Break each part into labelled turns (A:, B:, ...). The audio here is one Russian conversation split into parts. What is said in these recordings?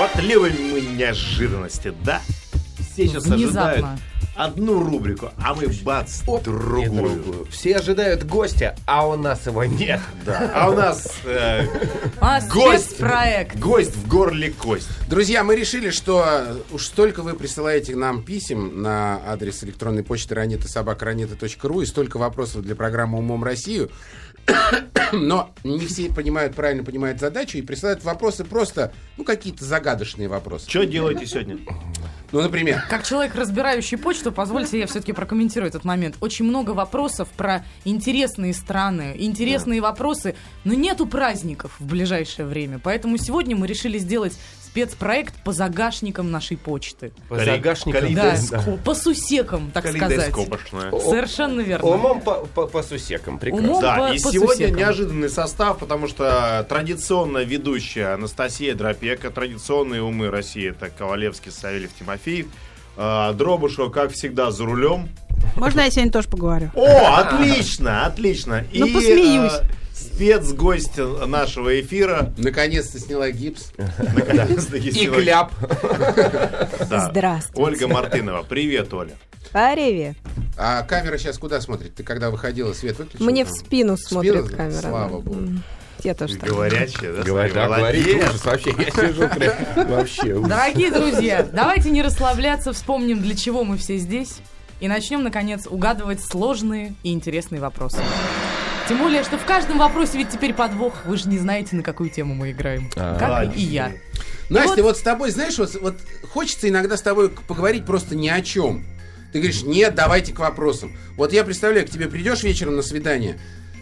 A: Вот любим мы неожиданности, да? Все сейчас ожидают
B: Внезапно.
A: одну рубрику, а мы бац,
C: Оп,
A: другую.
C: другую. Все ожидают гостя, а у нас его нет.
A: Да. А у нас э,
B: А,
A: гость,
B: спецпроект.
A: гость в горле кость.
D: Друзья, мы решили, что уж столько вы присылаете нам писем на адрес электронной почты ранитасобакранита.ру и столько вопросов для программы «Умом Россию», но не все понимают, правильно понимают задачу и присылают вопросы просто, ну, какие-то загадочные вопросы.
A: Что делаете сегодня?
D: Ну, например,
B: Как человек, разбирающий почту, позвольте я все-таки прокомментирую этот момент. Очень много вопросов про интересные страны, интересные вопросы, но нету праздников в ближайшее время. Поэтому сегодня мы решили сделать спецпроект по загашникам нашей почты.
C: По
A: Кали-
C: загашникам.
B: Да,
A: Калейдоскоп.
B: по сусекам, так сказать. Совершенно верно.
C: Умом по, по, по сусекам, прекрасно.
B: Умом.
A: Да,
B: по-
A: и
B: по
A: сегодня
B: сусекам.
A: неожиданный состав, потому что традиционно ведущая Анастасия Дропека, традиционные умы России, это Ковалевский, Савельев, Тимофеев, э, Дробышева, как всегда, за рулем.
E: Можно я сегодня тоже поговорю?
A: О, отлично, отлично.
E: Ну, посмеюсь.
A: Спецгость нашего эфира.
D: наконец-то сняла гипс.
C: И кляп.
F: Здравствуйте.
A: Ольга Мартынова. Привет, Оля.
F: Привет.
D: А камера сейчас куда смотрит? Ты когда выходила, свет выключил?
F: Мне в спину смотрит камера.
D: Слава богу.
F: Я тоже так.
A: Говорящая, да?
C: Говорит,
A: смотри,
C: да, говорит
A: молодец.
C: ужас вообще. Я сижу прям вообще. ужас.
B: Дорогие друзья, давайте не расслабляться, вспомним, для чего мы все здесь, и начнем, наконец, угадывать сложные и интересные вопросы. Тем более, что в каждом вопросе ведь теперь подвох. Вы же не знаете, на какую тему мы играем.
C: А.
B: Как
A: Да,
B: и я.
D: Настя,
B: вот-
D: вот... с тобой, знаешь, вот, вот хочется иногда с тобой поговорить просто ни о чем. Ты говоришь, нет, давайте к вопросам. Вот я представляю, к тебе придешь вечером на свидание,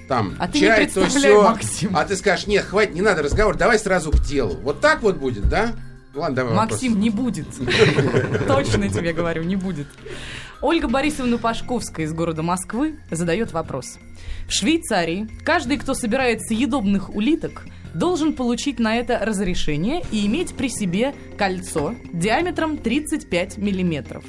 D: там,
B: А ты не
D: чай, то все.
B: Максим.
D: А ты скажешь, нет, хватит, не надо разговор, давай сразу к делу. Вот так вот будет, да? Ладно, давай
B: Максим, не будет. Точно тебе говорю, не будет. Ольга Борисовна Пашковская из города Москвы задает вопрос. В Швейцарии каждый, кто собирает съедобных улиток, должен получить на это разрешение и иметь при себе кольцо диаметром 35 миллиметров.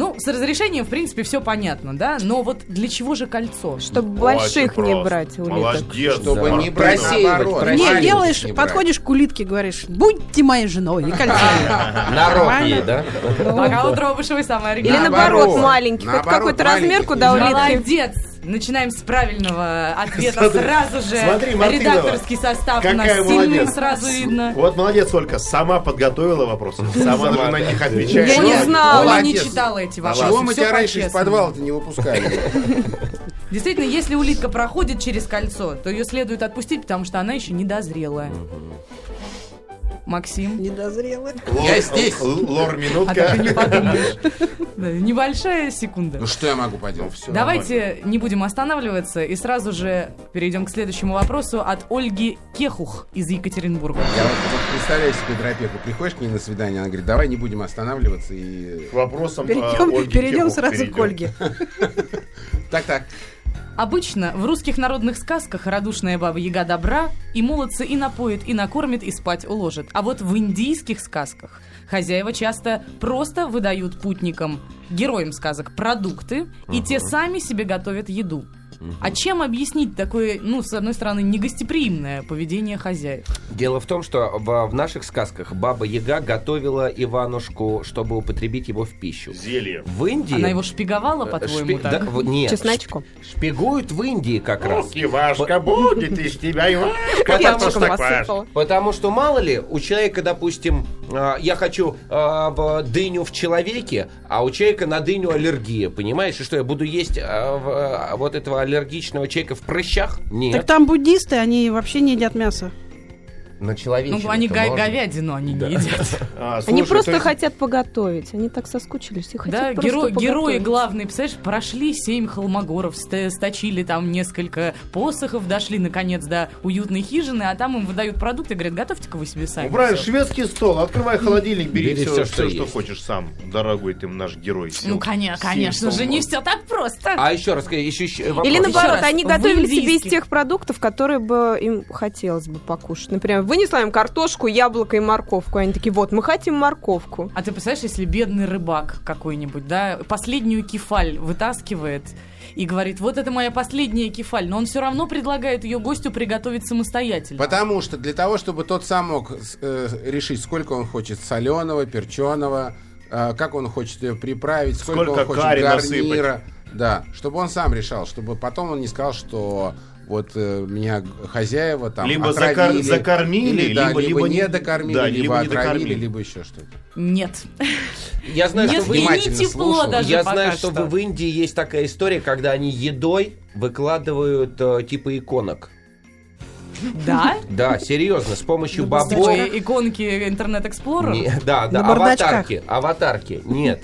B: Ну, с разрешением, в принципе, все понятно, да? Но вот для чего же кольцо?
F: Чтобы больших не брать улиток.
A: Молодец.
D: Чтобы
A: да.
D: не брать
C: Просеивать.
E: Не, делаешь,
D: не брать.
E: подходишь к улитке, говоришь, будьте моей женой. И кольцо.
C: Народ
E: Нормально?
C: ей, да?
B: Пока у Дробышевой самая
F: Или
B: оригинальная.
F: наоборот, маленький. Хоть какой-то размер, куда улитки.
B: Молодец! Начинаем с правильного ответа
A: Смотри,
B: сразу же.
A: смотри, Мартынова,
B: Редакторский состав у нас сильный,
A: молодец.
B: сразу видно.
A: Вот молодец, Ольга, сама подготовила вопросы, сама даже на них отвечает.
F: Я не знала.
B: Не читала эти вопросы.
D: Чего мы тебя раньше из подвала-то не выпускали?
B: Действительно, если улитка проходит через кольцо, то ее следует отпустить, потому что она еще недозрелая. Максим.
E: Недозрелый.
A: Лор-
D: Я здесь.
A: Лор
B: А так и не
A: минутка.
B: подумаешь. Небольшая секунда.
D: Ну что я могу поделать? Все.
B: Давайте не будем останавливаться и сразу же перейдем к следующему вопросу от Ольги Кехух из Екатеринбурга.
D: Я вот, вот представляю себе дропеку. Приходишь к ней на свидание, она говорит, давай не будем останавливаться и...
A: К вопросам э,
E: Перейдем,
A: Ольги
E: перейдем
A: Кехух
E: сразу
A: перейдем.
E: к Ольге.
D: Так-так.
B: Обычно в русских народных сказках радушная баба Яга добра и молодца и напоит, и накормит, и спать уложит. А вот в индийских сказках хозяева часто просто выдают путникам, героям сказок, продукты, и те сами себе готовят еду. А чем объяснить такое, ну, с одной стороны, негостеприимное поведение хозяев?
C: Дело в том, что в, в наших сказках Баба Яга готовила Иванушку, чтобы употребить его в пищу.
A: Зелье.
C: В Индии...
B: Она его шпиговала,
C: э,
B: по-твоему,
C: шпи-
B: так?
C: да, в- нет,
F: Чесночком.
C: шп- шпигуют в Индии как раз.
A: Ивашка будет из тебя, Ивашка.
C: Потому что, мало ли, у человека, допустим, а, я хочу в- дыню в человеке, а у человека на дыню аллергия, понимаешь? И что, я буду есть в- вот этого аллергичного человека в прыщах? Нет.
E: Так там буддисты, они вообще не едят мясо.
C: На человечину.
B: Ну, они га- говядину они не едят.
A: А,
F: Они
A: слушай,
F: просто
A: то есть-
F: хотят поготовить. Они так соскучились и хотят
B: Да,
F: просто
B: геро- герои главные, представляешь, прошли семь холмогоров, ст- сточили там несколько посохов, дошли наконец до уютной хижины, а там им выдают продукты, говорят, готовьте-ка вы себе сами. Всё».
A: шведский стол. Открывай холодильник, бери,
C: Бери
A: все, все,
C: что
A: что
C: есть.
A: хочешь сам, дорогой ты наш герой.
B: Ну, коня- конечно же, не все так просто.
C: А еще раз, еще, еще вопрос.
F: Или
B: Еще
F: наоборот,
B: раз,
F: они готовили себе из тех продуктов, которые бы им хотелось бы покушать. Например, в вынесла им картошку, яблоко и морковку. Они такие, вот, мы хотим морковку.
B: А ты представляешь, если бедный рыбак какой-нибудь, да, последнюю кефаль вытаскивает и говорит, вот это моя последняя кефаль, но он все равно предлагает ее гостю приготовить самостоятельно.
D: Потому что для того, чтобы тот сам мог э, решить, сколько он хочет соленого, перченого, э, как он хочет ее приправить, сколько,
A: Сколько
D: он хочет гарнира. Да, чтобы он сам решал, чтобы потом он не сказал, что вот э, меня хозяева там
A: Либо
D: отравили,
A: закор- закормили,
D: или, да,
A: либо-
D: либо,
A: либо
D: не докормили,
A: да,
D: либо,
A: либо не
D: отравили,
A: докормили.
D: либо еще что-то.
B: Нет.
C: Я знаю,
B: Не
C: что вы...
B: не тепло
D: слушал.
B: даже
C: Я
B: пока
C: знаю, что
B: что.
C: в Индии есть такая история, когда они едой выкладывают э, типа иконок.
B: Да?
C: Да, серьезно, с помощью
E: На
C: бобов.
E: бардачках.
B: Ой, иконки Интернет Explorer?
C: Не, да, да, аватарки, аватарки, нет.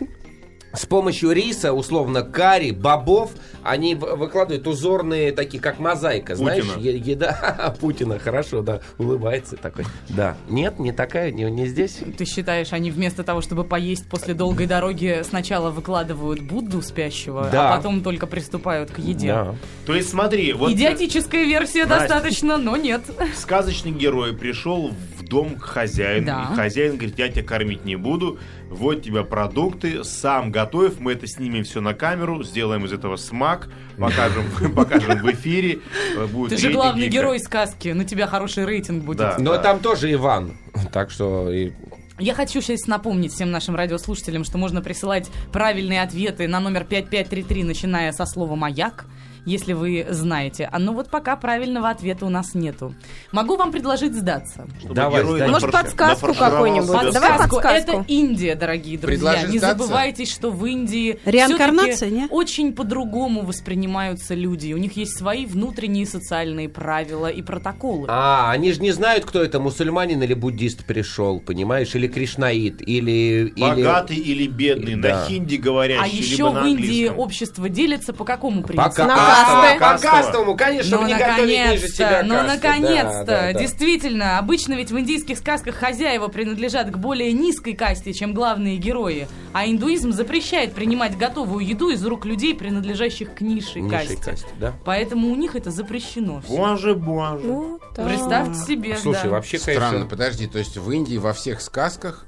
C: С помощью риса, условно, карри, бобов, они выкладывают узорные такие, как мозаика, знаешь,
A: Путина.
C: е- еда Путина, хорошо, да, улыбается такой. Да, нет, не такая, не, не здесь.
B: Ты считаешь, они вместо того, чтобы поесть после долгой дороги, сначала выкладывают Будду спящего,
C: Да.
B: а потом только приступают к еде?
C: Да.
A: То есть смотри, вот
B: Идиотическая версия
A: Настя.
B: достаточно, но нет.
A: сказочный герой пришел в дом к хозяину,
B: Да.
A: и хозяин говорит, я тебя кормить не буду, вот тебе продукты, сам готовь, мы это снимем все на камеру, сделаем из этого смак, покажем, покажем в эфире. э, будет
B: Ты же главный герой сказки, на тебя хороший рейтинг будет.
A: Да.
C: Но там тоже Иван, так что... и-
B: Я хочу сейчас напомнить всем нашим радиослушателям, что можно присылать правильные ответы на номер 5533, начиная со слова «Маяк», если вы знаете. А ну вот пока правильного ответа у нас нету. Могу вам предложить сдаться.
A: чтобы
C: Давай,
A: герой
C: сдай.
F: Может, подсказку какую-нибудь?
A: себя
F: Давай.
B: Подсказку.
F: подсказку.
B: Это Индия, дорогие друзья.
D: Предложишь
B: Не
D: сдаться?
B: забывайте, что в Индии
E: Реинкарнация,
B: всё-таки
E: не?
B: очень по-другому воспринимаются люди. У них есть свои внутренние социальные правила и протоколы.
C: А, они же не знают, кто это, мусульманин или буддист пришел, понимаешь, или кришнаит, или... или-
A: Богатый или бедный,
C: Да.
A: на хинди говорящий,
B: А еще
A: либо на
B: в Индии общество делится по какому принципу?
C: ка-
F: На
C: кастовому, по кастовому, конечно,
B: Ну,
C: не готовить ниже себя
B: наконец-то, ну, наконец-то,
C: Да, да, да.
B: действительно, обычно ведь в индийских сказках хозяева принадлежат к более низкой касте, чем главные герои, а индуизм запрещает принимать готовую еду из рук людей, принадлежащих к низшей,
C: Низшей
B: касте.
C: касте, да.
B: Поэтому у них это запрещено.
A: Боже, боже.
F: Ну.
B: Представьте себе,
C: Слушай,
B: да.
C: вообще,
D: Странно,
C: конечно...
D: подожди, то есть в Индии во всех сказках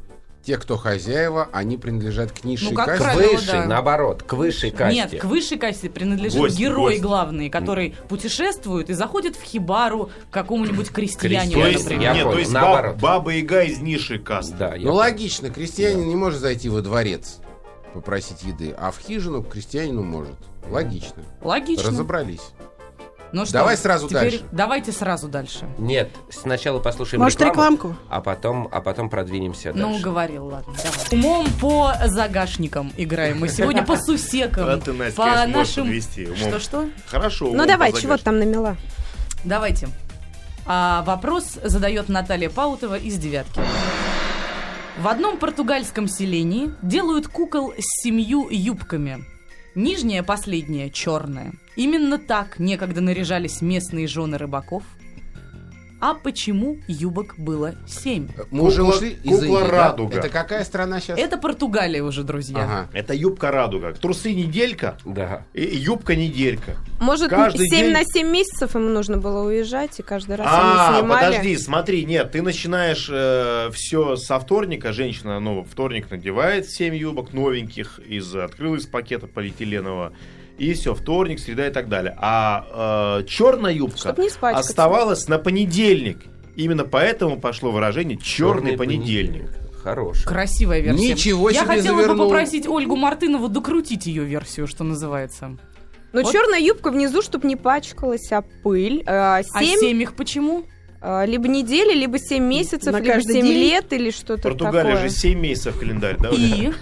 D: те, кто хозяева, они принадлежат к низшей
B: Ну, как
D: касте?
C: К
B: правило,
C: высшей,
B: да.
C: наоборот, к высшей касте.
B: Нет, к высшей касте принадлежит
A: Гость,
B: герой
A: гость.
B: главный, который путешествует и заходит в хибару к какому-нибудь крестьянину,
A: То есть,
B: например.
C: я
A: нет, то есть
C: наоборот.
A: баб- баба Яга из низшей касты.
C: Да,
D: Ну логично, крестьянин не может зайти во дворец попросить еды, а в хижину к крестьянину может. Логично.
B: Логично.
D: Разобрались.
B: Ну что,
D: Давай сразу
B: теперь
D: дальше.
B: Давайте сразу дальше.
C: Нет, сначала послушаем
E: Может,
C: рекламу,
E: рекламку?
C: а потом, а потом продвинемся
B: Ну,
C: дальше.
B: уговорил, ладно. Давай. Умом по загашникам играем. Мы сегодня по сусекам.
A: А ты, Настя,
B: по нашим... Что-что?
A: Хорошо.
F: Ну давай, чего ты там намела?
B: Давайте. А, вопрос задает Наталья Паутова из «девятки». В одном португальском селении делают кукол с семью юбками. Нижняя, последняя, черная. Именно так некогда наряжались местные жены рыбаков. А почему юбок было семь?
D: Мы уже
A: Кукла-
D: ушли из
A: кукла
D: Индии, да?
A: радуга.
D: Это какая страна сейчас?
B: Это Португалия уже, друзья.
D: Ага.
A: Это юбка радуга. Трусы неделька
C: Да.
A: и юбка неделька.
F: Может,
A: Каждый
F: 7
A: день-
F: на 7 месяцев ему нужно было уезжать, и каждый раз
A: А,
F: они снимали.
A: подожди, смотри, нет, ты начинаешь все со вторника, женщина, ну, вторник надевает 7 юбок новеньких, из, открыла из пакета полиэтиленового, и все, вторник, среда и так далее. А черная юбка оставалась на понедельник. Именно поэтому пошло выражение черный понедельник.
C: Хороший.
B: Красивая версия.
D: Ничего
B: Я
D: себе
B: хотела бы
D: завернул.
B: попросить Ольгу Мартынову докрутить ее версию, что называется.
F: Но
B: Вот.
F: черная юбка внизу, чтобы не пачкалась, а пыль. А,
B: А
F: 7,
B: семь их почему?
F: либо недели, либо 7 месяцев,
E: На
F: либо
E: каждый
F: 7
E: день?
F: лет или что-то
A: Португалия
F: такое.
A: же 7 месяцев календарь, да?
B: И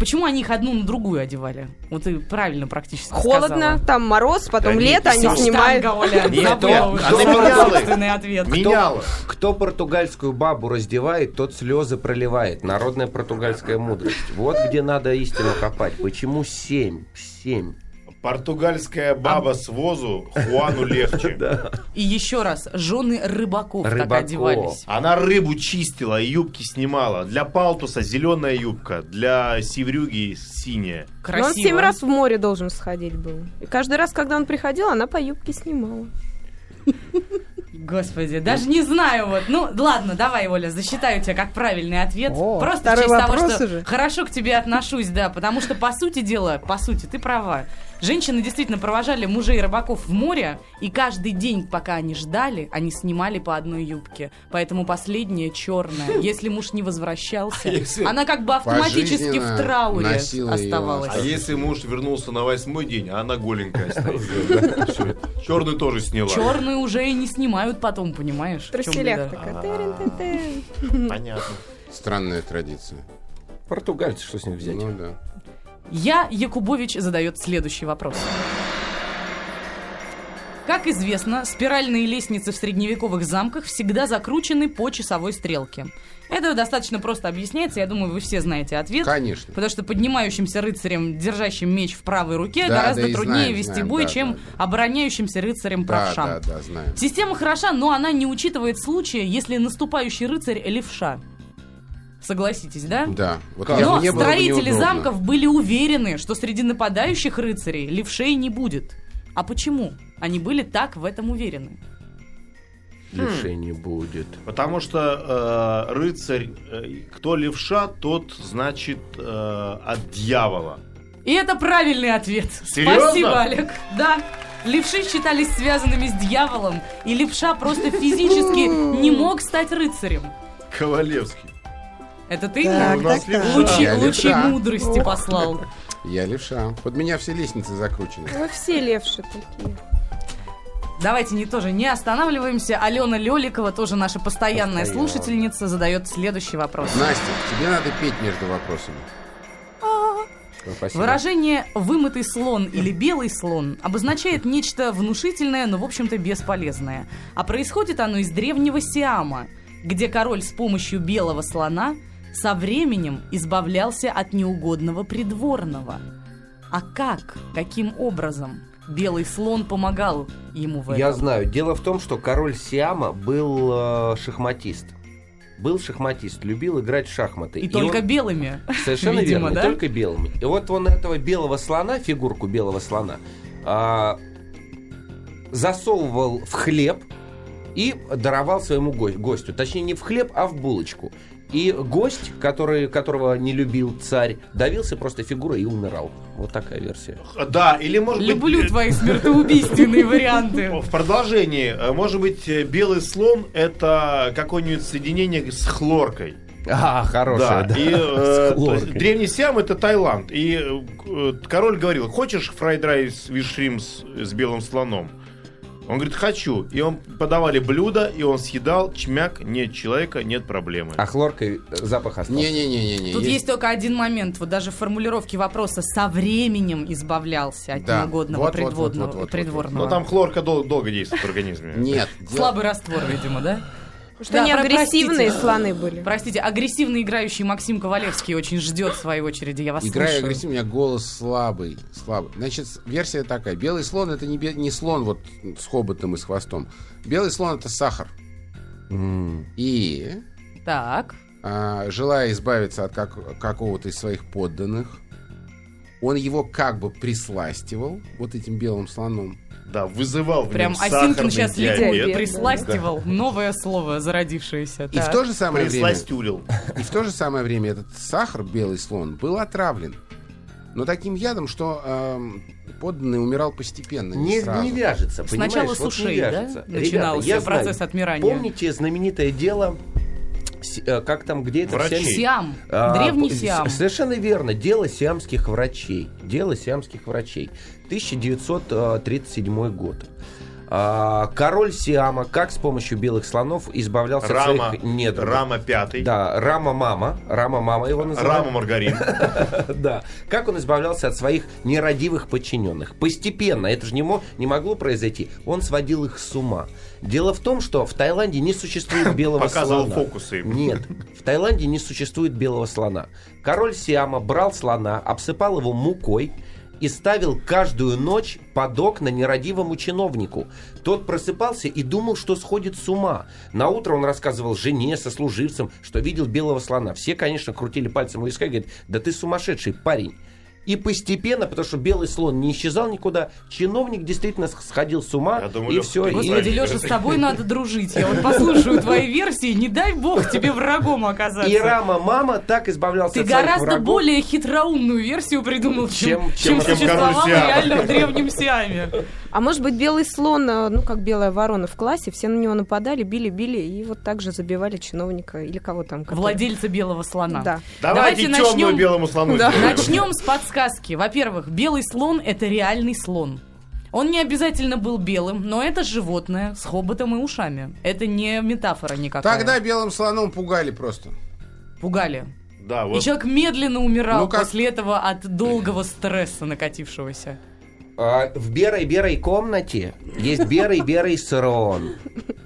B: почему они их одну на другую одевали? Вот ты правильно практически
F: Холодно,
B: сказала.
F: там мороз, потом
A: Да
F: лето,
A: нет,
F: они снимают.
B: Штанга, Оля,
A: Нет,
B: собственный ответ.
A: Меняла.
C: Кто португальскую бабу раздевает, тот слезы проливает. Народная португальская мудрость. Вот где надо истину копать. Почему семь? Семь.
A: Португальская баба с возу Хуану легче.
B: И еще раз, жены рыбаков, так одевались.
A: Она рыбу чистила и юбки снимала. Для палтуса зеленая юбка, для севрюги синяя.
F: Но он
B: Красиво.
F: 7 раз в море должен сходить был. И каждый раз, когда он приходил, она по юбке снимала.
B: Господи, даже не знаю вот. Ну, ладно, давай, Оля, засчитаю тебя как правильный ответ.
E: О,
B: Просто в честь того, что
E: уже.
B: хорошо к тебе отношусь, да, потому что, по сути дела, по сути, ты права. Женщины действительно провожали мужей рыбаков в море, и каждый день, пока они ждали, они снимали по одной юбке. Поэтому последняя черная. Если муж не возвращался,
A: Если-
B: она как бы автоматически в трауре оставалась.
A: А если муж вернулся на восьмой день, а она голенькая стоит? Черную тоже сняла.
B: Черную уже и не снимают потом, понимаешь?
F: Труселях такая.
A: Понятно.
D: Странная традиция.
C: Португальцы, что с них взять?
D: Ну да.
B: Я Якубович задает следующий вопрос. Как известно, спиральные лестницы в средневековых замках всегда закручены по часовой стрелке. Это достаточно просто объясняется, я думаю, вы все знаете ответ.
D: Конечно.
B: Потому что поднимающимся рыцарем, держащим меч в правой руке,
D: Да,
B: гораздо
D: да,
B: труднее
D: знаем,
B: вести
D: знаем,
B: бой,
D: да,
B: чем
D: да, да.
B: обороняющимся рыцарем
D: Да,
B: правшам.
D: да, да, знаю.
B: Система хороша, но она не учитывает случая, если наступающий рыцарь левша. Согласитесь, да?
D: Да. Вот
C: Как?
B: Но
D: мне бы
B: строители
D: неудобно.
B: замков были уверены, что среди нападающих рыцарей левшей не будет. А почему? Они были так в этом уверены.
C: Левшей не будет.
A: Потому что э, рыцарь, э, кто левша, тот, значит, э, от дьявола.
B: И это правильный ответ.
A: Серьезно?
B: Спасибо, Олег. Да. Левши считались связанными с дьяволом, и левша просто физически не мог стать рыцарем.
A: Ковалевский.
B: Это ты
E: Так,
B: мне
A: у нас
E: так, так.
B: лучи,
D: Я
B: лучи
D: левша.
B: мудрости послал.
D: Я левша. Под меня все лестницы закручены.
F: Вы все левши такие.
B: Давайте не тоже не останавливаемся. Алена Леликова, тоже наша постоянная
C: Постоянно.
B: слушательница, задает следующий вопрос.
D: Настя, тебе надо петь между вопросами.
C: Ну, спасибо.
B: Выражение «вымытый слон» или «белый слон» обозначает нечто внушительное, но, в общем-то, бесполезное. А происходит оно из древнего Сиама, где король с помощью белого слона со временем избавлялся от неугодного придворного. А как? Каким образом? Белый слон помогал ему в этом.
C: Я знаю. Дело в том, что король Сиама был э, шахматист. Был шахматист, любил играть в шахматы.
B: И, только
C: он-
B: белыми.
C: Совершенно
B: видимо,
C: верно,
B: да?
C: только белыми. И вот он этого белого слона, фигурку белого слона, а, засовывал в хлеб и даровал своему го- гостю. Точнее, не в хлеб, а в булочку. И гость, который, которого не любил царь, давился просто фигурой и умирал. Вот такая версия.
A: Да, или может
B: Люблю
A: быть... э,
B: твои смертоубийственные варианты.
A: В продолжении, э, может быть, э, белый слон это какое-нибудь соединение с хлоркой.
C: А, хорошая, да.
A: И э, есть древний Сиам это Таиланд. И э, король говорил: хочешь fried rice with shrimp с, с белым слоном? Он говорит, хочу. И он подавали блюдо, и он съедал, чмяк, нет человека, нет проблемы.
C: А хлоркой запах остался.
D: Не-не-не-не.
B: Тут есть только один момент. Вот даже в формулировке вопроса со временем избавлялся от
D: Да.
B: неугодного
D: Вот, вот, вот,
B: придворного.
D: вот, вот, вот.
B: придворного.
A: Но там хлорка дол- долго действует в организме.
D: Нет.
B: Слабый раствор, видимо, да?
F: Что
B: Да,
F: они
B: про-
F: агрессивные
B: простите.
F: слоны были.
B: Простите, агрессивно играющий Максим Ковалевский очень ждет в своей очереди. Я вас
D: Играю
B: слушаю.
D: агрессивно, у меня голос слабый, слабый. Значит, версия такая. Белый слон это не, не слон вот с хоботом и с хвостом. Белый слон это сахар.
C: М.
D: И
B: Так.
D: а, желая избавиться от как- какого-то из своих подданных, он его как бы присластивал вот этим белым слоном.
A: Да, вызывал в
B: Прям
A: нем
B: Осинкин сейчас
A: диабет.
B: присластивал. Новое слово зародившееся.
D: И в то же самое время, и в то же самое время этот сахар белый слон был отравлен, но таким ядом, что эм, подданный умирал постепенно, не,
C: Не,
D: сразу.
C: не вяжется, понимаешь?
B: Сначала с
C: Вот не
B: ушей, да, начинался
C: Ребята, я
B: процесс
C: знаю.
B: отмирания?
C: Помните знаменитое дело, с- э, как там, где это?
A: Врачей.
B: Сиам.
C: А,
B: Древний Сиам.
C: Совершенно верно. Дело сиамских врачей. Дело сиамских врачей. 1937 год. А, Король Сиама, как с помощью белых слонов избавлялся от
A: Рама,
C: своих недругов.
A: Рама пятый.
C: Да, Рама Мама. Рама Мама его называют.
A: Рама Маргарин.
C: Да. Как он избавлялся от своих нерадивых подчиненных? Постепенно. Это же не, мо- не могло произойти. Он сводил их с ума. Дело в том, что в Таиланде не существует белого
A: Показывал
C: слона.
A: фокусы им.
C: Нет. В Таиланде не существует белого слона. Король Сиама брал слона, обсыпал его мукой и ставил каждую ночь под окна нерадивому чиновнику. Тот просыпался и думал, что сходит с ума. На утро он рассказывал жене, сослуживцам, что видел белого слона. Все, конечно, крутили пальцем у виска и говорят, да ты сумасшедший парень. И постепенно, потому что белый слон не исчезал никуда, чиновник действительно сходил с ума,
A: Я думаю,
C: и все.
B: Господи,
A: И-
B: Леша, с тобой надо дружить. Я вот послушаю твои версии, не дай бог тебе врагом оказаться.
C: И Рама Мама так избавлялся
B: Ты
C: от
B: гораздо
C: врагов.
B: более хитроумную версию придумал, чем,
C: Чем-
B: чем,
C: чем-
A: Сиама.
B: реально в древнем Сиаме.
F: А может быть, белый слон, э, ну, как белая ворона в классе, все на него нападали, били-били, и вот так же забивали чиновника или кого там. который-
B: Владельца белого слона.
F: Да.
A: Давайте,
B: Давайте начнем-
A: белому слону
F: Да.
B: Начнем с подсказки. Во-первых, белый слон – это реальный слон. Он не обязательно был белым, но это животное с хоботом и ушами. Это не метафора никакая.
D: Тогда белым слоном пугали просто.
B: Пугали.
A: Да,
B: И
A: вот.
B: человек медленно умирал
D: Ну, как-
B: после этого от долгого стресса накатившегося.
C: А, в берой-берой комнате есть берый-берый срон.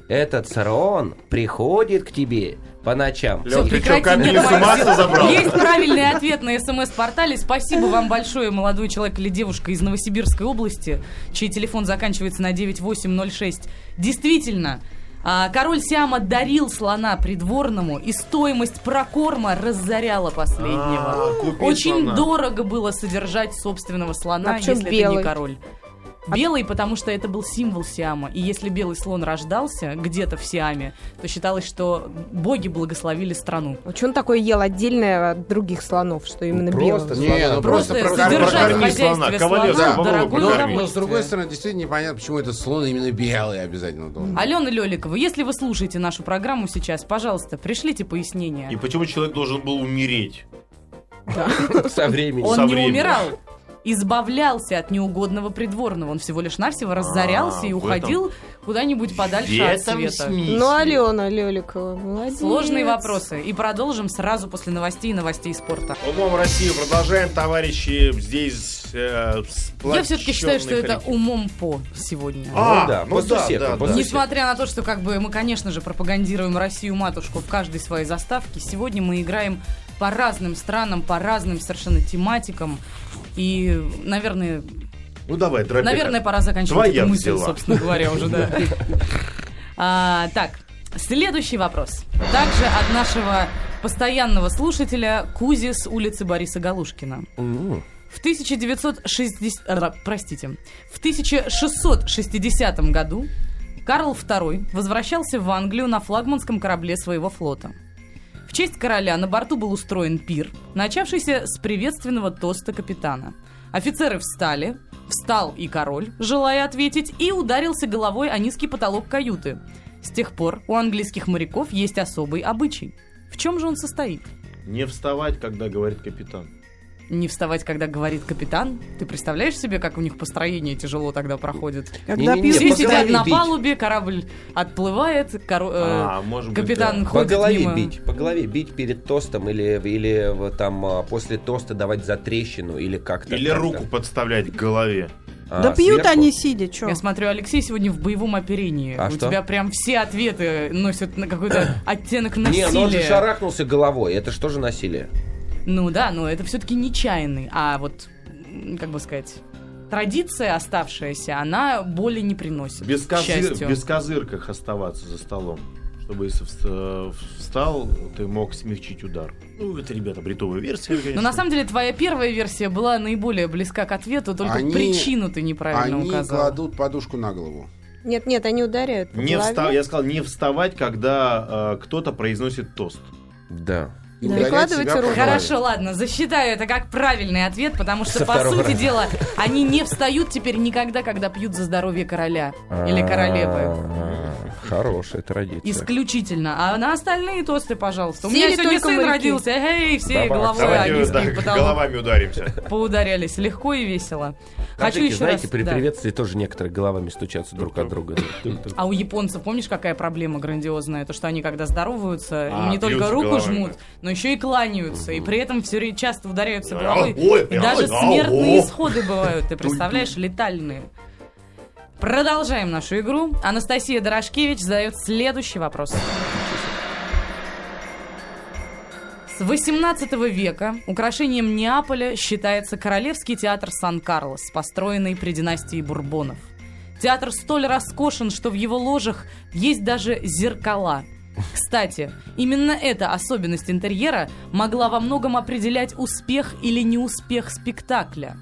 C: Этот срон приходит к тебе по ночам.
A: Лёх, ты что,
B: нет,
A: масла
B: Максим.
A: забрал?
B: Есть правильный ответ на смс-портале. Спасибо вам большое, молодой человек или девушка из Новосибирской области, чей телефон заканчивается на 9806. Действительно, король Сиама дарил слона придворному, и стоимость прокорма разоряла последнего.
A: А,
B: Очень
A: слона.
B: дорого было содержать собственного слона,
F: А
B: если это не
F: белый?
B: король. Белый, потому что это был символ Сиама. И если белый слон рождался где-то в Сиаме, то считалось, что боги благословили страну.
F: Вот что он такое ел отдельное от других слонов, что именно
C: Просто
F: белый?
D: Не, ну
B: Просто,
D: просто
B: содержать в хозяйстве
A: слона, покорми.
B: удовольствие.
D: Но с другой стороны, действительно непонятно, почему этот слон именно белый обязательно должен.
B: Алена Леликова, если вы слушаете нашу программу сейчас, пожалуйста, пришлите пояснения.
A: И почему человек должен был умереть?
C: Со временем.
B: Он
A: со
B: не
A: временем.
B: умирал, избавлялся от неугодного придворного. Он всего лишь навсего разорялся
A: А,
B: и уходил куда-нибудь подальше
A: В
B: от
A: этом
B: света.
A: смысле.
F: Ну, Алена Леликова, молодец.
B: Сложные вопросы. И продолжим сразу после новостей и новостей спорта.
A: Умом России продолжаем, товарищи. Здесь э,
B: Я все-таки считаю, что это умом по сегодня.
A: А,
C: Ну да,
A: ну да,
C: всех,
A: да, да.
B: Несмотря на то, что как бы мы, конечно же, пропагандируем Россию матушку в каждой своей заставке, сегодня мы играем по разным странам, по разным совершенно тематикам. И, наверное,
A: Ну давай, дробяка.
B: наверное, пора заканчивать
A: Твоя
B: эту мысль,
A: взяла.
B: собственно говоря, уже, да. А, так, следующий вопрос. Также от нашего постоянного слушателя Кузи с улицы Бориса Галушкина. В 1960... э, простите. В 1660 году Карл II возвращался в Англию на флагманском корабле своего флота. Честь короля на борту был устроен пир, начавшийся с приветственного тоста капитана. Офицеры встали, встал и король, желая ответить, и ударился головой о низкий потолок каюты. С тех пор у английских моряков есть особый обычай. В чем же он состоит?
A: Не вставать, когда говорит капитан.
B: Не вставать, когда говорит капитан. Ты представляешь себе, как у них построение тяжело тогда проходит?
E: Когда
C: Не-не-не,
E: пьют
B: Все
C: по
B: сидят на
C: бить.
B: палубе, корабль отплывает, коро- э,
A: А, может быть,
B: капитан
A: да.
C: По
B: ходит
C: голове
B: мимо.
C: бить, по голове бить перед тостом или, или там а, после тоста давать за трещину или как-то.
A: Или
C: как-то.
A: руку подставлять к голове.
C: А,
E: Да пьют
C: сверху?
E: они сидя, чё?
B: Я смотрю, Алексей сегодня в боевом оперении.
C: А
B: У
C: что?
B: тебя прям все ответы носят на какой-то оттенок насилия.
C: Не, ну он же шарахнулся головой, это что же насилие?
B: Ну да, но это все-таки нечаянный. А вот, как бы сказать, традиция оставшаяся, она боли не приносит.
A: Без, козыр- без козырках оставаться за столом. Чтобы если вст- встал, ты мог смягчить удар. Ну, это, ребята, бредовая версия, конечно.
B: Но на самом деле твоя первая версия была наиболее близка к ответу, только
D: Они-
B: причину ты неправильно
D: Они
B: указал.
D: кладут подушку на голову.
F: Нет, нет, они ударяют по
A: Не
F: голове.
A: вста- Я сказал, не вставать, когда э, кто-то произносит тост.
C: Да.
F: Да. Прикладывайте руку.
B: Хорошо, ладно, засчитаю это как правильный ответ, потому что,
C: Со
B: по сути
C: раза.
B: дела, они не встают теперь никогда, когда пьют за здоровье короля или королевы.
C: А, Хорошая традиция.
B: Исключительно. А на остальные тосты, пожалуйста. У меня сегодня
F: только
B: сын родился. Эй, все головой
A: головами ударимся.
B: поударялись. Легко и весело. Хочу еще
C: знаете, при приветствии тоже некоторые головами стучатся друг от друга.
B: А у японцев, помнишь, какая проблема грандиозная? То, что они, когда здороваются,
A: А,
B: не только руку жмут, но еще и кланяются. И при этом все часто ударяются
A: Ой,
B: головой.
A: ой,
B: И даже смертные исходы бывают, ты представляешь, летальные. Продолжаем нашу игру. Анастасия Дорошкевич задает следующий вопрос. С 18 века украшением Неаполя считается Королевский театр Сан-Карлос, построенный при династии Бурбонов. Театр столь роскошен, что в его ложах есть даже зеркала. Кстати, именно эта особенность интерьера могла во многом определять успех или неуспех спектакля.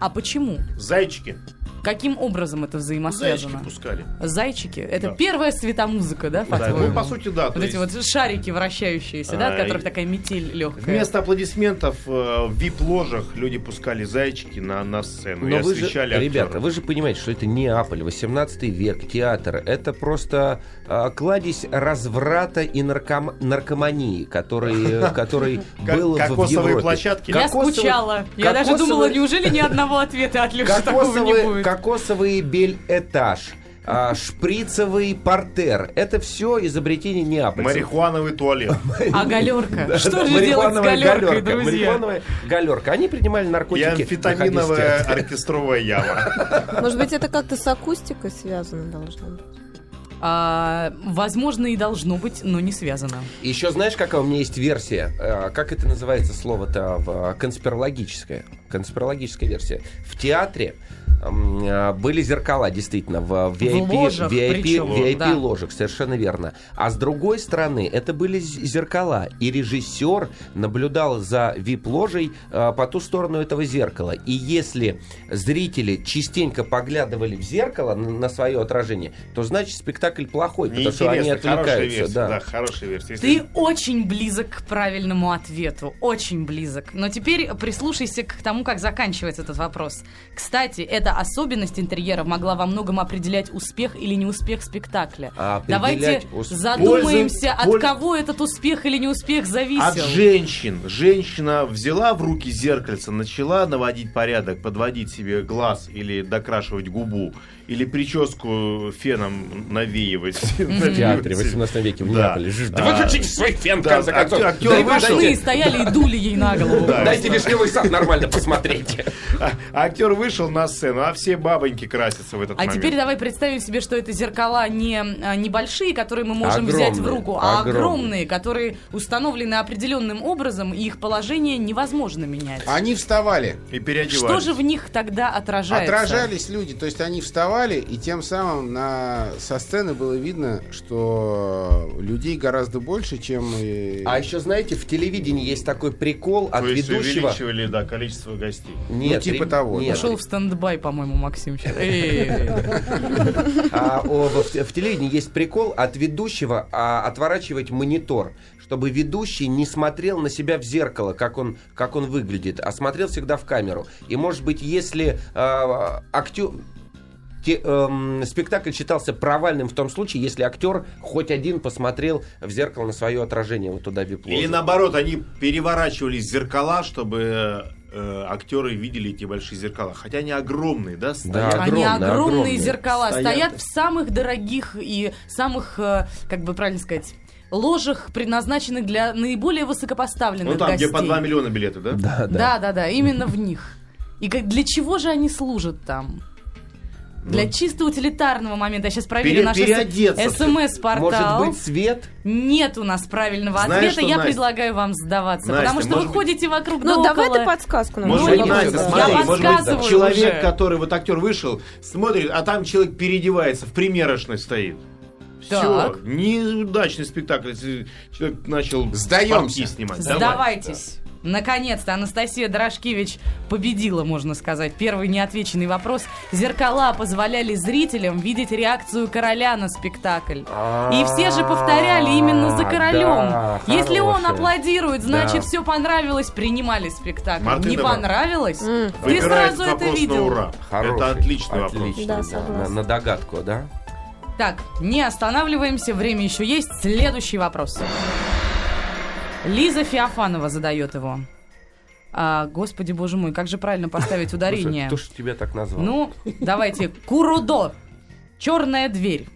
B: А почему?
A: Зайчики.
B: Каким образом это
A: Зайчики
B: взаимосвязано?
A: пускали.
B: Зайчики? Это
A: Да.
B: первая светомузыка, да,
A: Да,
B: по-твоему?
A: ну, по сути, да.
B: Вот эти
A: есть
B: вот шарики вращающиеся, да, от
A: А,
B: которых
A: и-
B: такая метель легкая.
A: Вместо аплодисментов э, в вип-ложах люди пускали зайчики на, на сцену
C: Но
A: и
C: вы же,
A: освещали
C: ребята,
A: актеров.
C: вы же понимаете, что это Неаполь, 18 век, театр. Это просто а, кладезь разврата и нарком- наркомании, который, который
A: Как-
C: был в
A: кокосовые
C: Европе.
A: площадки.
B: Я скучала. Я даже думала, неужели ни одного ответа от Леши такого не будет?
C: Кокосовый бель-этаж, а, шприцевый портер. Это все изобретение Неаполя.
A: Марихуановый туалет.
B: А галерка? Что же делать с галеркой,
C: галерка,
B: друзья?
C: марихуановая галерка. Они принимали
A: И
C: наркотики. в
A: амфетаминовая оркестровая яма.
F: Может быть, это как-то с акустикой связано должно быть?
B: А, возможно, и должно быть, но не связано.
C: Еще знаешь, какая у меня есть версия? Э, Как это называется слово-то? В- Конспирологическая. Конспирологическая версия. В театре были зеркала, действительно, в VIP,
B: ложах
C: VIP,
B: причем,
C: VIP
B: да.
C: ложах, совершенно верно. А с другой стороны, это были зеркала, и режиссер наблюдал за VIP-ложей э, по ту сторону этого зеркала. И если зрители частенько поглядывали в зеркало на, на свое отражение, то значит спектакль плохой, потому что они отвлекаются.
A: версия.
C: да.
A: Да, хорошая версия.
B: Ты
A: Если-
B: очень близок к правильному ответу. Очень близок. Но теперь прислушайся к тому, как заканчивается этот вопрос. Кстати, эта особенность интерьера могла во многом определять успех или неуспех спектакля.
C: А
B: Давайте
C: определять ус-
B: задумаемся, от
A: Пользы-
B: кого этот успех или неуспех зависел.
A: От женщин. Женщина взяла в руки зеркальце, начала наводить порядок, подводить себе глаз или докрашивать губу, или прическу феном навеивать.
C: В театре в 18 веке в
A: Да.
C: Неаполе. Да выключите свой фен, в конце концов. Да и
B: стояли и дули ей на голову.
A: Да.
C: Дайте вишневый сад нормально посмотреть.
A: А актер вышел на сцену, а все бабоньки красятся в этот
B: А
A: момент.
B: теперь давай представим себе, что это зеркала не а, небольшие, которые мы можем
C: Огромные,
B: взять в руку, а
C: огромные.
B: огромные, которые установлены определенным образом, и их положение невозможно менять.
D: Они вставали.
A: И переодевались.
B: Что же в них тогда отражается?
D: Отражались люди, то есть они вставали, и тем самым на, со сцены было видно, что людей гораздо больше, чем... и-
C: А еще, знаете, в телевидении есть такой прикол от
A: То есть
C: ведущего...
A: увеличивали, да, количество гостей.
C: Нет,
D: Ну, типа
C: ре-
D: того,
C: нет,
B: Ушел в стендбай, по-моему, Максим. сейчас. Эй.
C: А, о, в, в телевидении есть прикол от ведущего а, отворачивать монитор, чтобы ведущий не смотрел на себя в зеркало, как он, как он выглядит, а смотрел всегда в камеру. И, может быть, если а, актер... те- эм, спектакль считался провальным в том случае, если актер хоть один посмотрел в зеркало на свое отражение вот туда в вип-ложу.
A: Или наоборот, они переворачивались в зеркала, чтобы э, актеры видели эти большие зеркала. Хотя они огромные, да, стоят.
C: Да.
B: Они
C: Огромные,
B: огромные
C: огромные.
B: зеркала
A: Стоят.
B: стоят в самых дорогих и самых, э, как бы правильно сказать, ложах, предназначенных для наиболее высокопоставленных
A: Ну там,
B: гостей.
A: где по 2 миллиона билеты, да?
C: Да, да.
B: Да, да, да, именно в них. И как, для чего же они служат там? Для чисто утилитарного момента. Я сейчас проверю
A: Пере-
B: наш смс-портал.
C: Может быть, цвет?
B: Нет у нас правильного
A: Знаешь
B: ответа.
A: что,
B: Я
A: Настя?
B: предлагаю вам сдаваться.
A: Настя,
B: потому что вы
A: быть-
B: ходите вокруг
F: Ну,
B: да
F: давай
B: около.
F: ты подсказку нам.
A: Может
B: Ну,
A: быть, Настя, смотри,
B: Я
A: может быть, человек,
B: уже.
A: который, вот актер вышел, смотрит, а там человек переодевается, в примерочной стоит. Все,
B: Так.
A: неудачный спектакль, если человек начал
D: Сдаемся.
A: снимать. Давай.
B: Сдавайтесь. Наконец-то Анастасия Дорошкевич победила, можно сказать. Первый неотвеченный вопрос. Зеркала позволяли зрителям видеть реакцию короля на спектакль. И все же повторяли именно за королем.
C: Да,
B: Если он аплодирует, значит все понравилось, принимали спектакль. Не понравилось? Ты
A: Выбирает
B: сразу это
A: вопрос на
B: видел.
A: ура.
C: Хороший,
A: Это отличный вопрос.
C: на, на догадку, да?
B: Так, не останавливаемся, время еще есть. Следующий вопрос. Лиза Феофанова задает его. А, господи, боже мой, как же правильно поставить ударение?
C: Кто ж тебя так назвал?
B: Ну, давайте. Курудо. Черная дверь.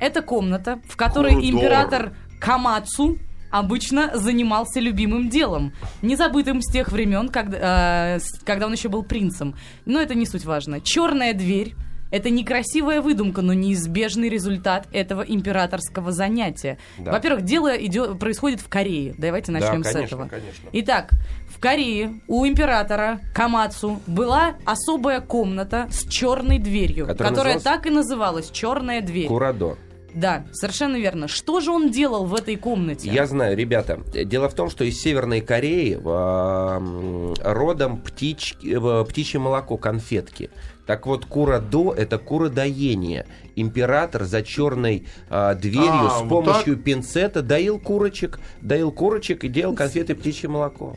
B: Это комната, в которой
A: Курудор.
B: император Камацу обычно занимался любимым делом, незабытым с тех времен, когда, э, когда он еще был принцем. Но это не суть важно. Черная дверь это некрасивая выдумка, но неизбежный результат этого императорского занятия.
C: Да.
B: Во-первых, дело идет, происходит в Корее. Давайте
C: Да,
B: начнем с
C: конечно,
B: этого.
C: конечно.
B: Итак, в Корее у императора Камацу была особая комната с черной дверью,
C: Которая
B: которая
C: называлась?
B: так и называлась Черная дверь.
C: Курадо.
B: Да, совершенно верно. Что же он делал в этой комнате?
C: Я знаю, ребята. Дело в том, что из Северной Кореи м, родом птич- э, птичье молоко, конфетки. Так вот, кура-до – это куродоение. Император за черной а, дверью
A: А,
C: с
A: вот
C: помощью пинцета доил курочек, доил курочек и делал конфеты птичье молоко.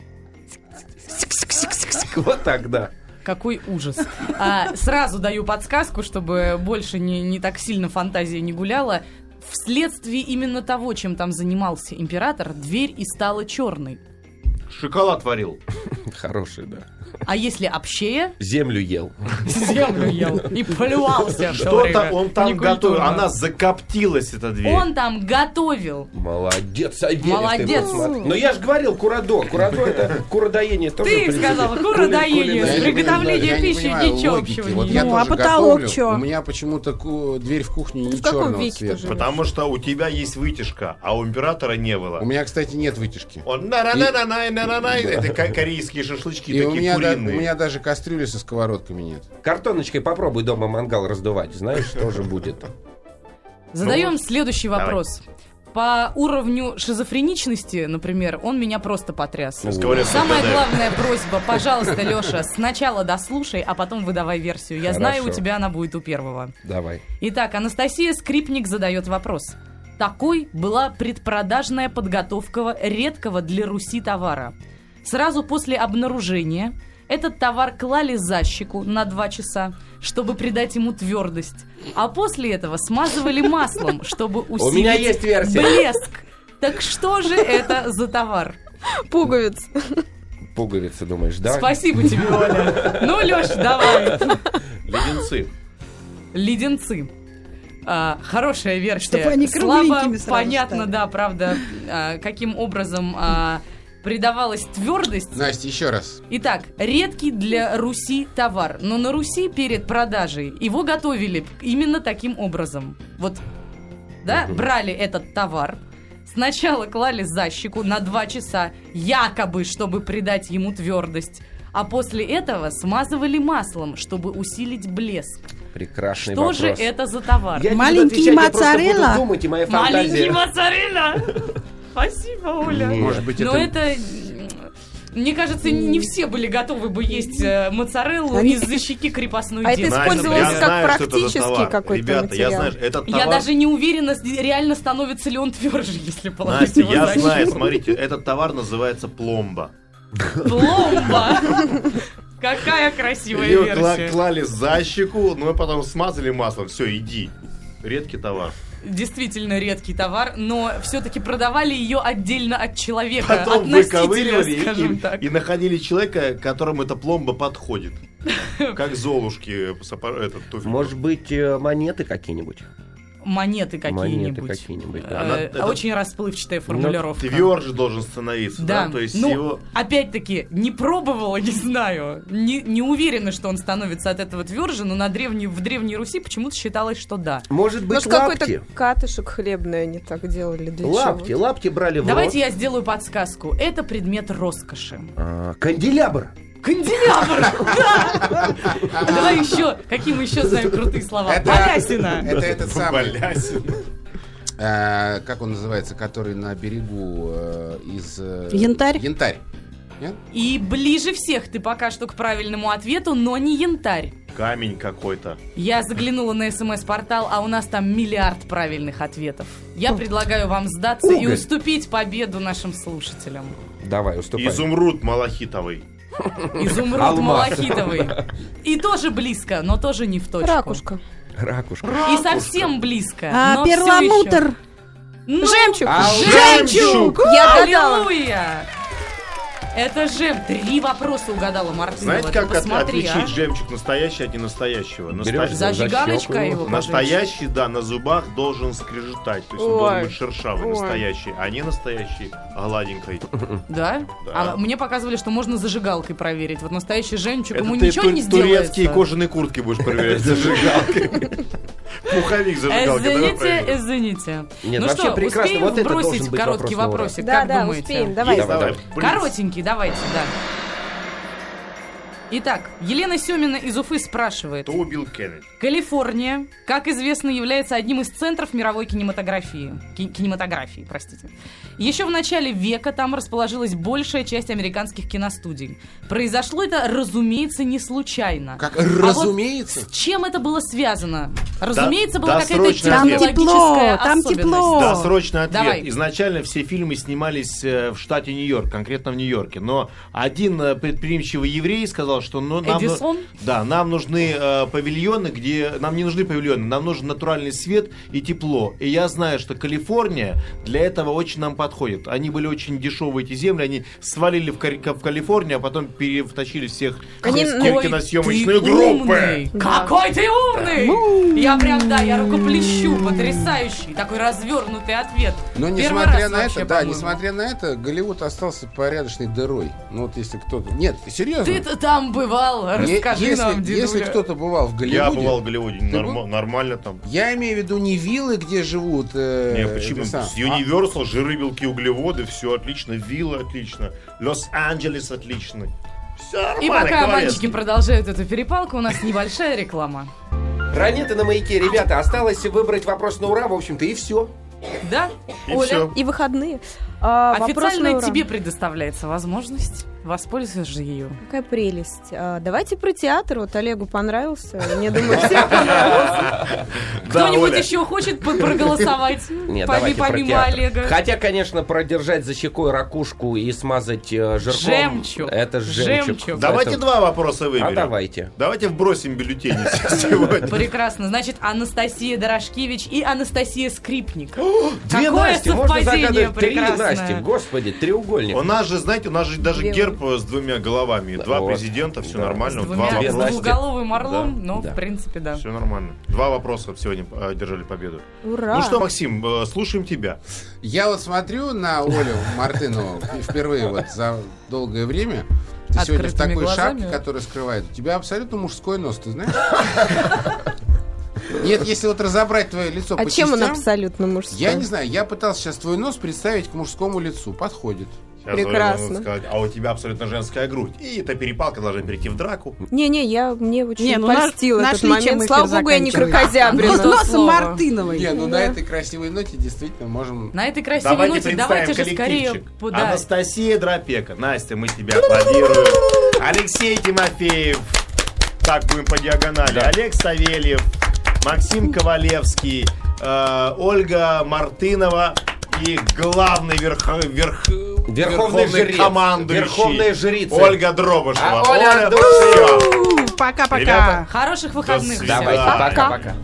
C: Вот так, да.
B: Какой ужас. А, сразу даю подсказку, чтобы больше не, не так сильно фантазия не гуляла. Вследствие именно того, чем там занимался император, дверь и стала черной.
A: Шоколад варил.
C: Хороший, да.
B: А если общее?
C: Землю ел.
B: Землю ел. И плевался.
A: Что-то он там готовил. Она закоптилась, эта дверь.
B: Он там готовил.
C: Молодец, Савельев.
B: Молодец.
C: Но я же говорил, курадо. Курадо это куродоение.
B: Ты
C: сказал
B: куродоение.
D: Приготовление
B: пищи ничего общего.
E: Ну, а потолок что?
D: У меня почему-то дверь в кухне
F: ну, не
D: черного цвета.
A: Потому что у тебя есть вытяжка, а у императора не было.
D: У меня, кстати, нет вытяжки.
A: Он на на на на на на на Это корейские шашлычки такие
D: меня, у меня даже кастрюли со сковородками нет.
C: Картоночкой попробуй дома мангал раздувать. Знаешь, что же будет.
B: Задаем
A: Ну,
B: следующий
A: давай.
B: вопрос. По уровню шизофреничности, например, он меня просто потряс.
A: Говорят,
B: Самая главная просьба, пожалуйста, Леша, сначала дослушай, а потом выдавай версию. Я знаю, у
C: Хорошо.
B: тебя она будет у первого.
C: Давай.
B: Итак, Анастасия Скрипник задает вопрос. Такой была предпродажная подготовка редкого для Руси товара. Сразу после обнаружения этот товар клали за щеку на два часа, чтобы придать ему твердость, а после этого смазывали маслом, чтобы усилить
C: меня есть версия.
B: блеск. Так что же это за товар?
F: Пуговиц.
C: Пуговицы, думаешь, да?
B: Спасибо тебе, Оля. Ну, Леш, давай.
A: Леденцы.
B: Леденцы. А, хорошая версия.
E: Чтобы они
B: Слабо понятно,
E: стали.
B: да, правда, а, каким образом а, придавалась твердость.
D: Настя, еще раз.
B: Итак, редкий для Руси товар, но на Руси перед продажей его готовили именно таким образом. Вот, да, брали этот товар, сначала клали за щеку на два часа, якобы, чтобы придать ему твердость, а после этого смазывали маслом, чтобы усилить блеск.
C: Прекрасный
B: Что
C: вопрос.
B: же это за товар?
C: Я не буду
E: Маленький
C: отвечать, я
E: моцарелла?
C: буду думать, и моя
B: Маленький моцарелла! Спасибо, Оля.
D: Может быть,
B: Но
D: это...
B: это... Мне кажется, не все были готовы бы есть э, моцареллу
E: Они-
B: из-за щеки крепостной
F: А это
B: девы.
A: Настя,
F: использовалось
A: я
F: как
A: знаю, это
F: практический какой-то
A: Ребята, я
F: материал.
A: знаю, этот
B: Я
A: товар...
B: даже не уверена, реально становится ли он тверже, если положить
A: Настя,
B: его
A: я
B: за
A: знаю,
B: щеку.
A: смотрите, этот товар называется пломба.
B: Пломба! Какая красивая
A: Ее
B: версия.
A: клали за щеку, но потом смазали маслом. Все, иди. Редкий товар.
B: Действительно редкий товар, но все-таки продавали ее отдельно от человека,
A: Потом
B: от
A: выковыривали
B: скажем
A: и,
B: так.
A: и находили человека, которому эта пломба подходит. Как Золушки сапо- этот туфель.
C: Может быть, э, монеты какие-нибудь?
B: Монеты
C: Монеты
B: какие-нибудь.
C: какие-нибудь,
B: Э,
C: да.
A: Она- это-
B: Очень расплывчатая формулировка.
A: Тверже должен становиться, да?
B: Да,
A: То есть
B: ну,
A: его...
B: опять-таки, не пробовала, не знаю. Не, не уверена, что он становится от этого тверже, но на древней, в Древней Руси почему-то считалось, что да.
C: Может быть,
F: Может, какой-то катышек хлебный они так делали для
C: Лапти,
F: чего?
C: лапти брали в
B: Давайте
C: рот.
B: я сделаю подсказку. Это предмет роскоши.
C: А, канделябр.
B: Канделябр! Да! Давай еще, какие мы еще знаем крутые слова?
D: Это-
B: Балясина!
D: Это этот самый...
A: Балясин.
D: э, как он называется, который на берегу э, из... э,
E: Янтарь?
D: Янтарь. Нет?
B: И ближе всех ты пока что к правильному ответу, но не янтарь.
A: Камень какой-то.
B: Я заглянула на смс-портал, а у нас там миллиард правильных ответов. Я предлагаю вам сдаться и
C: Уголь.
B: уступить победу нашим слушателям.
C: Давай, уступай.
A: Изумруд малахитовый.
B: Изумруд
C: Алмаз.
B: малахитовый. И тоже близко, но тоже не в точку.
F: Ракушка.
C: Ракушка.
B: И совсем близко.
E: А перламутр.
B: еще. Ну,
F: Жемчуг.
C: А,
B: Жемчуг!
F: Я гадала.
B: Аллилуйя! Это жем. Три вопроса угадала Мартынова.
A: Знаете, как от-
B: посмотри,
A: отличить
B: а?
A: жемчуг настоящий от ненастоящего? Наста-
B: Зажигалочка его.
A: Настоящий, да, на зубах должен скрежетать. То есть он
F: Ой.
A: должен быть шершавый,
F: Ой.
A: настоящий. А не настоящий, а гладенький.
B: Да?
A: Да.
B: А мне показывали, что можно зажигалкой проверить. Вот настоящий жемчуг, ему
A: Это ты
B: ничего
A: ту-
B: не
A: турецкие
B: сделается.
A: кожаные куртки будешь проверять зажигалкой. Пуховик зажигалкой. давай
B: Извините, извините.
C: Нет,
B: ну
C: вообще
B: что,
C: прекрасно.
B: успеем
C: Вот это
B: вбросить
C: должен быть
B: короткий вопросик,
F: Да,
B: как
F: да,
B: думаете?
F: успеем. Давай.
C: Давай.
B: Коротенький, давайте, да. Итак, Елена Семина из Уфы спрашивает.
A: Кто убил Кеннеди?
B: Калифорния, как известно, является одним из центров мировой кинематографии. Ки- кинематографии, простите. Еще в начале века там расположилась большая часть американских киностудий. Произошло это, разумеется, не случайно.
D: Как
B: А вот
D: разумеется.
B: с чем это было связано? Разумеется, была какая-то
A: досрочный
B: технологическая
E: тепло, там
B: особенность.
E: тепло.
A: Да, срочный ответ.
B: Давай.
A: Изначально все фильмы снимались э, в штате Нью-Йорк, конкретно в Нью-Йорке. Но один э, предприимчивый еврей сказал, что ну, нам, ну-
B: Эдисон?
A: да, нам нужны э, павильоны, где нам не нужны павильоны, нам нужен натуральный свет и тепло. И я знаю, что Калифорния для этого очень нам подходит. Они были очень дешевые эти земли, они свалили в, Кали- в Калифорнию, а потом перевтащили всех
F: Они-
A: в
B: Какой
A: киносъемочные группы.
B: умный! Какой ты умный! Я прям, да, я рукоплещу, потрясающий, такой развернутый ответ.
D: Но
B: Первый
D: несмотря на это, да, несмотря на это, Голливуд остался порядочной дырой. Ну вот если кто-то... Нет, серьезно.
B: Ты-то там бывал, расскажи
D: если,
B: нам,
D: если
B: дедуля.
D: кто-то бывал в Голливуде...
A: Я бывал в Голливуде, норм-
D: был?
A: нормально там.
D: Я имею в виду не виллы, где живут... э,
A: Не, почему? С Universal, жиры, белки, углеводы, все отлично. Вилла отлично. Лос-Анджелес отлично. Все
B: И пока мальчики продолжают эту перепалку, у нас небольшая реклама.
C: Ранее на маяке, ребята, осталось выбрать вопрос на ура, в общем-то, и все.
B: Да?
A: И
B: Оля,
A: всё.
F: И выходные. А,
B: официально тебе предоставляется возможность. Воспользуйся же ее.
F: Какая прелесть. А, давайте про театр. Вот Олегу понравился. Мне думаю, всем понравился.
B: Кто-нибудь еще хочет проголосовать? Помимо. Олега.
C: Хотя, конечно, продержать за щекой ракушку и смазать э, жирком...
B: Жемчуг.
C: Это жемчуг.
A: Давайте два вопроса выберем.
C: А давайте.
A: Давайте вбросим бюллетени сегодня.
B: Прекрасно. Значит, Анастасия Дорошкевич и Анастасия Скрипник.
C: Две
B: Какое совпадение прекрасное.
C: Насти. Господи, треугольник.
A: У нас же, знаете, у нас же даже герб с двумя головами. Два президента, все.
B: С
A: нормально. Два
B: с
A: вопроса.
C: Насти.
B: двуголовым орлом, но,
C: Да.
B: в принципе, да.
A: Все нормально. Два вопроса сегодня одержали победу.
F: Ура!
A: Ну что, Максим, э, слушаем тебя.
D: Я вот смотрю на Олю Мартынову впервые вот за долгое время. Ты сегодня в такой
B: глазами.
D: шапке, которая скрывает. У тебя абсолютно мужской нос, ты знаешь? Нет, если вот разобрать твое лицо
F: А
D: по
F: чем он
D: частям,
F: абсолютно мужской?
D: Я не знаю, я пытался сейчас твой нос представить к мужскому лицу. Подходит.
A: Сейчас
F: Прекрасно.
A: сказать, а у тебя абсолютно женская грудь. И эта перепалка должна перейти в драку.
F: Не-не, я мне очень
E: Не, ну наш-
F: польстил этот
E: нашли, чем
F: момент. Слава богу, я не крокозябрина.
B: Ну,
E: С носом. Мартыновой.
D: Не, ну на
F: Да.
D: этой красивой ноте действительно можем...
B: На этой красивой
A: Давайте
B: ноте давайте же скорее...
A: коллективчик.
B: п- да.
A: Анастасия Дропека. Настя, мы тебя аплодируем. Алексей Тимофеев. Так будем по диагонали. Олег Савельев. Максим Ковалевский. э, Ольга Мартынова. И главный верх, верх,
C: Верховный жрец.
A: командующий.
C: Верховная жрица.
A: Ольга Дробышева.
C: А Оля,
A: Оля.
E: Пока-пока.
B: Хороших выходных.
A: свидания.
C: Давайте,
A: Да.
C: пока-пока.